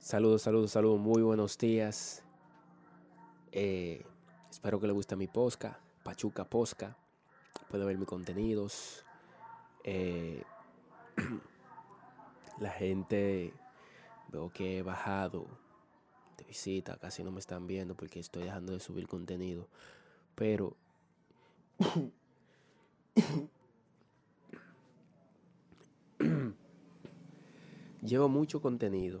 Saludos, saludos, saludos, muy buenos días. Eh, espero que les guste mi posca, Pachuca Posca. Puede ver mis contenidos. Eh, la gente veo que he bajado de visita, casi no me están viendo porque estoy dejando de subir contenido. Pero llevo mucho contenido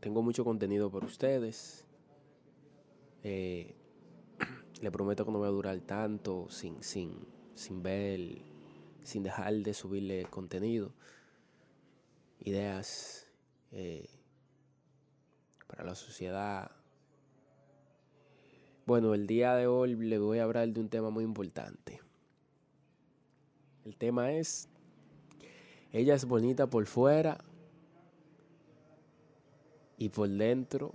Tengo mucho contenido para ustedes. Eh, le prometo que no voy a durar tanto sin, sin, sin ver, sin dejar de subirle contenido, ideas eh, para la sociedad. Bueno, el día de hoy le voy a hablar de un tema muy importante. El tema es, ella es bonita por fuera, y por dentro